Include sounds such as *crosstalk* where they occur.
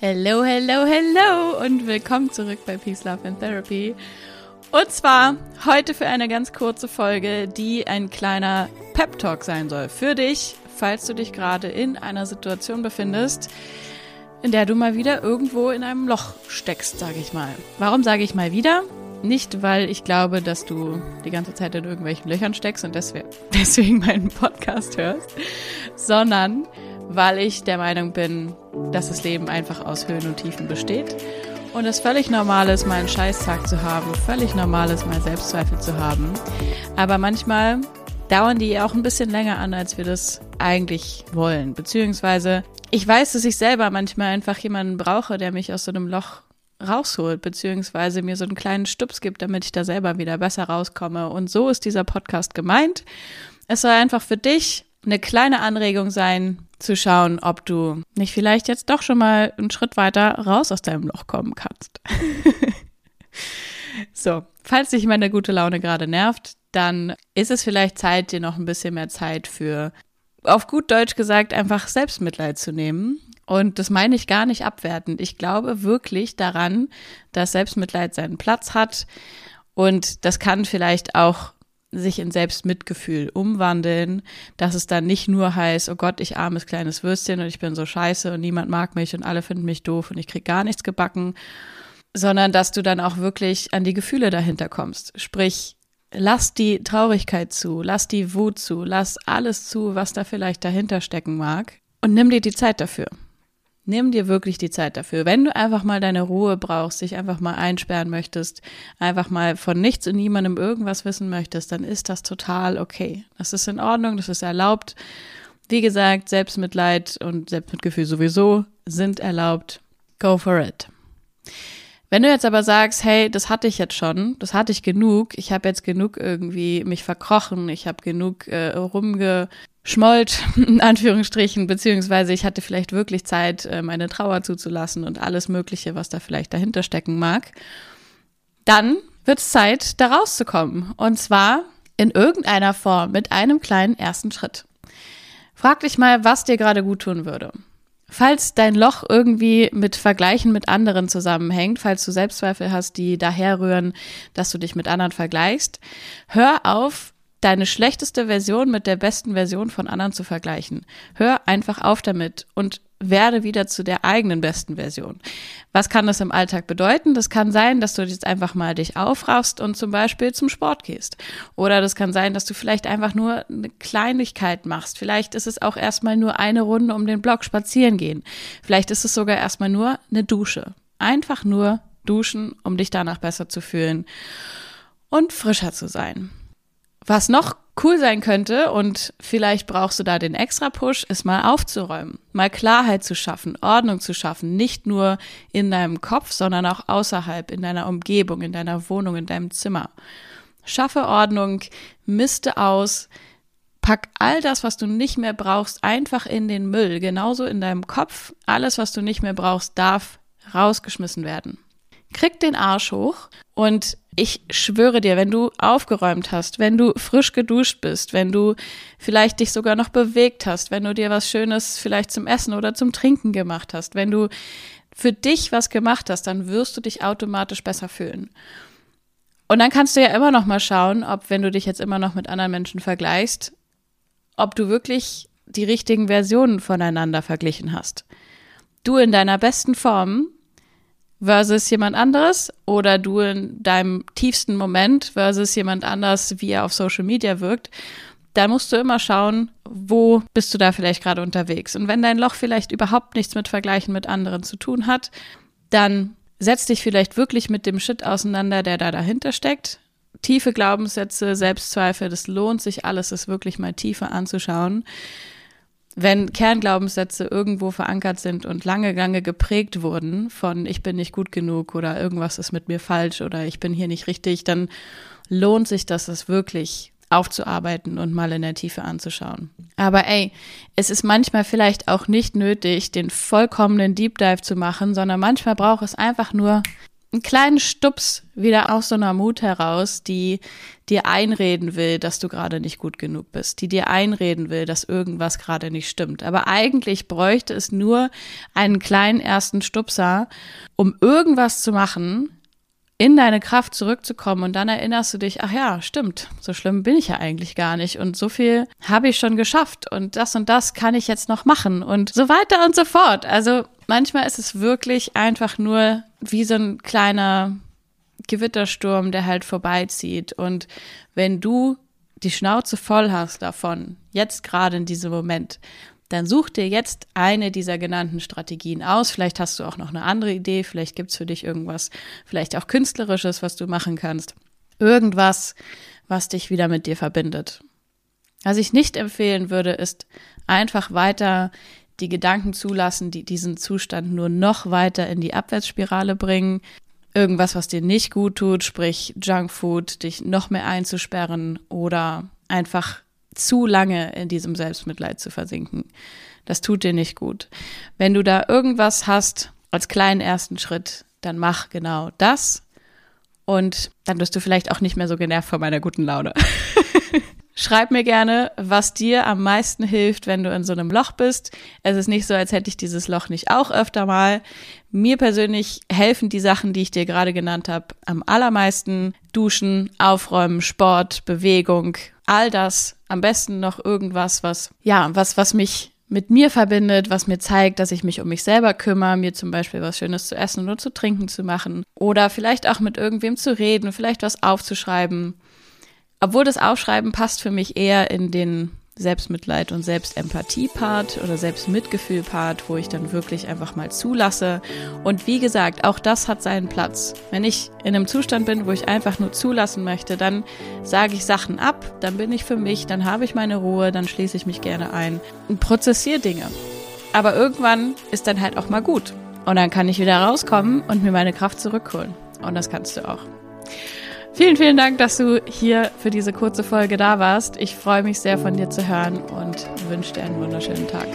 Hello, hello, hello und willkommen zurück bei Peace, Love and Therapy. Und zwar heute für eine ganz kurze Folge, die ein kleiner Pep Talk sein soll für dich, falls du dich gerade in einer Situation befindest, in der du mal wieder irgendwo in einem Loch steckst, sage ich mal. Warum sage ich mal wieder? Nicht, weil ich glaube, dass du die ganze Zeit in irgendwelchen Löchern steckst und *laughs* deswegen meinen Podcast hörst, sondern weil ich der Meinung bin, dass das Leben einfach aus Höhen und Tiefen besteht und es völlig normal ist, mal einen Scheißtag zu haben, völlig normal ist, mal Selbstzweifel zu haben. Aber manchmal dauern die auch ein bisschen länger an, als wir das eigentlich wollen. Beziehungsweise ich weiß, dass ich selber manchmal einfach jemanden brauche, der mich aus so einem Loch rausholt, beziehungsweise mir so einen kleinen Stups gibt, damit ich da selber wieder besser rauskomme. Und so ist dieser Podcast gemeint. Es soll einfach für dich eine kleine Anregung sein, zu schauen, ob du nicht vielleicht jetzt doch schon mal einen Schritt weiter raus aus deinem Loch kommen kannst. *laughs* so, falls dich meine gute Laune gerade nervt, dann ist es vielleicht Zeit, dir noch ein bisschen mehr Zeit für, auf gut Deutsch gesagt, einfach Selbstmitleid zu nehmen. Und das meine ich gar nicht abwertend. Ich glaube wirklich daran, dass Selbstmitleid seinen Platz hat. Und das kann vielleicht auch sich in Selbstmitgefühl umwandeln, dass es dann nicht nur heißt, oh Gott, ich armes kleines Würstchen und ich bin so scheiße und niemand mag mich und alle finden mich doof und ich krieg gar nichts gebacken, sondern dass du dann auch wirklich an die Gefühle dahinter kommst. Sprich, lass die Traurigkeit zu, lass die Wut zu, lass alles zu, was da vielleicht dahinter stecken mag und nimm dir die Zeit dafür. Nimm dir wirklich die Zeit dafür. Wenn du einfach mal deine Ruhe brauchst, dich einfach mal einsperren möchtest, einfach mal von nichts und niemandem irgendwas wissen möchtest, dann ist das total okay. Das ist in Ordnung, das ist erlaubt. Wie gesagt, Selbstmitleid und Selbstmitgefühl sowieso sind erlaubt. Go for it. Wenn du jetzt aber sagst, hey, das hatte ich jetzt schon, das hatte ich genug, ich habe jetzt genug irgendwie mich verkrochen, ich habe genug äh, rumge schmollt, *laughs* in Anführungsstrichen, beziehungsweise ich hatte vielleicht wirklich Zeit, äh, meine Trauer zuzulassen und alles Mögliche, was da vielleicht dahinter stecken mag, dann wird es Zeit, da rauszukommen. Und zwar in irgendeiner Form mit einem kleinen ersten Schritt. Frag dich mal, was dir gerade gut tun würde. Falls dein Loch irgendwie mit Vergleichen mit anderen zusammenhängt, falls du Selbstzweifel hast, die daherrühren, dass du dich mit anderen vergleichst, hör auf, deine schlechteste Version mit der besten Version von anderen zu vergleichen. Hör einfach auf damit und werde wieder zu der eigenen besten Version. Was kann das im Alltag bedeuten? Das kann sein, dass du jetzt einfach mal dich aufraffst und zum Beispiel zum Sport gehst. Oder das kann sein, dass du vielleicht einfach nur eine Kleinigkeit machst. Vielleicht ist es auch erstmal nur eine Runde um den Block spazieren gehen. Vielleicht ist es sogar erstmal nur eine Dusche. Einfach nur duschen, um dich danach besser zu fühlen und frischer zu sein. Was noch cool sein könnte und vielleicht brauchst du da den extra Push, ist mal aufzuräumen, mal Klarheit zu schaffen, Ordnung zu schaffen, nicht nur in deinem Kopf, sondern auch außerhalb, in deiner Umgebung, in deiner Wohnung, in deinem Zimmer. Schaffe Ordnung, misste aus, pack all das, was du nicht mehr brauchst, einfach in den Müll, genauso in deinem Kopf. Alles, was du nicht mehr brauchst, darf rausgeschmissen werden. Krieg den Arsch hoch und ich schwöre dir, wenn du aufgeräumt hast, wenn du frisch geduscht bist, wenn du vielleicht dich sogar noch bewegt hast, wenn du dir was Schönes vielleicht zum Essen oder zum Trinken gemacht hast, wenn du für dich was gemacht hast, dann wirst du dich automatisch besser fühlen. Und dann kannst du ja immer noch mal schauen, ob, wenn du dich jetzt immer noch mit anderen Menschen vergleichst, ob du wirklich die richtigen Versionen voneinander verglichen hast. Du in deiner besten Form versus jemand anderes oder du in deinem tiefsten Moment versus jemand anders, wie er auf Social Media wirkt, dann musst du immer schauen, wo bist du da vielleicht gerade unterwegs. Und wenn dein Loch vielleicht überhaupt nichts mit Vergleichen mit anderen zu tun hat, dann setz dich vielleicht wirklich mit dem Shit auseinander, der da dahinter steckt. Tiefe Glaubenssätze, Selbstzweifel, das lohnt sich alles, es wirklich mal tiefer anzuschauen wenn Kernglaubenssätze irgendwo verankert sind und lange, lange geprägt wurden von ich bin nicht gut genug oder irgendwas ist mit mir falsch oder ich bin hier nicht richtig, dann lohnt sich das, es wirklich aufzuarbeiten und mal in der Tiefe anzuschauen. Aber ey, es ist manchmal vielleicht auch nicht nötig, den vollkommenen Deep Dive zu machen, sondern manchmal braucht es einfach nur einen kleinen Stups wieder aus so einer Mut heraus, die dir einreden will, dass du gerade nicht gut genug bist, die dir einreden will, dass irgendwas gerade nicht stimmt. Aber eigentlich bräuchte es nur einen kleinen ersten Stupser, um irgendwas zu machen, in deine Kraft zurückzukommen und dann erinnerst du dich, ach ja, stimmt, so schlimm bin ich ja eigentlich gar nicht und so viel habe ich schon geschafft und das und das kann ich jetzt noch machen und so weiter und so fort. Also manchmal ist es wirklich einfach nur wie so ein kleiner Gewittersturm, der halt vorbeizieht und wenn du die Schnauze voll hast davon, jetzt gerade in diesem Moment, dann such dir jetzt eine dieser genannten Strategien aus. Vielleicht hast du auch noch eine andere Idee, vielleicht gibt's für dich irgendwas, vielleicht auch künstlerisches, was du machen kannst. Irgendwas, was dich wieder mit dir verbindet. Was ich nicht empfehlen würde, ist einfach weiter die Gedanken zulassen, die diesen Zustand nur noch weiter in die Abwärtsspirale bringen. Irgendwas, was dir nicht gut tut, sprich Junkfood, dich noch mehr einzusperren oder einfach zu lange in diesem Selbstmitleid zu versinken. Das tut dir nicht gut. Wenn du da irgendwas hast als kleinen ersten Schritt, dann mach genau das und dann wirst du vielleicht auch nicht mehr so genervt von meiner guten Laune. *laughs* Schreib mir gerne, was dir am meisten hilft, wenn du in so einem Loch bist. Es ist nicht so, als hätte ich dieses Loch nicht auch öfter mal. Mir persönlich helfen die Sachen, die ich dir gerade genannt habe, am allermeisten. Duschen, Aufräumen, Sport, Bewegung, all das. Am besten noch irgendwas, was, ja, was, was mich mit mir verbindet, was mir zeigt, dass ich mich um mich selber kümmere, mir zum Beispiel was Schönes zu essen oder zu trinken zu machen oder vielleicht auch mit irgendwem zu reden, vielleicht was aufzuschreiben obwohl das Aufschreiben passt für mich eher in den Selbstmitleid und Selbstempathie-Part oder Selbstmitgefühl-Part, wo ich dann wirklich einfach mal zulasse. Und wie gesagt, auch das hat seinen Platz. Wenn ich in einem Zustand bin, wo ich einfach nur zulassen möchte, dann sage ich Sachen ab, dann bin ich für mich, dann habe ich meine Ruhe, dann schließe ich mich gerne ein und prozessiere Dinge. Aber irgendwann ist dann halt auch mal gut. Und dann kann ich wieder rauskommen und mir meine Kraft zurückholen. Und das kannst du auch. Vielen, vielen Dank, dass du hier für diese kurze Folge da warst. Ich freue mich sehr, von dir zu hören und wünsche dir einen wunderschönen Tag.